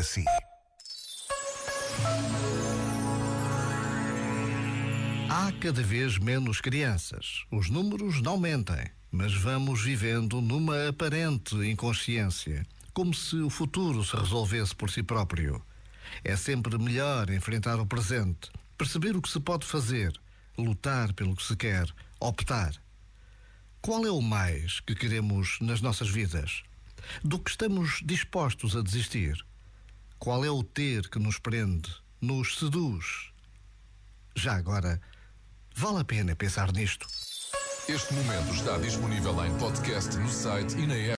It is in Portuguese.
para si. Há cada vez menos crianças. Os números não mentem, mas vamos vivendo numa aparente inconsciência, como se o futuro se resolvesse por si próprio. É sempre melhor enfrentar o presente, perceber o que se pode fazer, lutar pelo que se quer, optar. Qual é o mais que queremos nas nossas vidas? Do que estamos dispostos a desistir? Qual é o ter que nos prende, nos seduz? Já agora, vale a pena pensar nisto. Este momento está disponível em podcast no site e na app.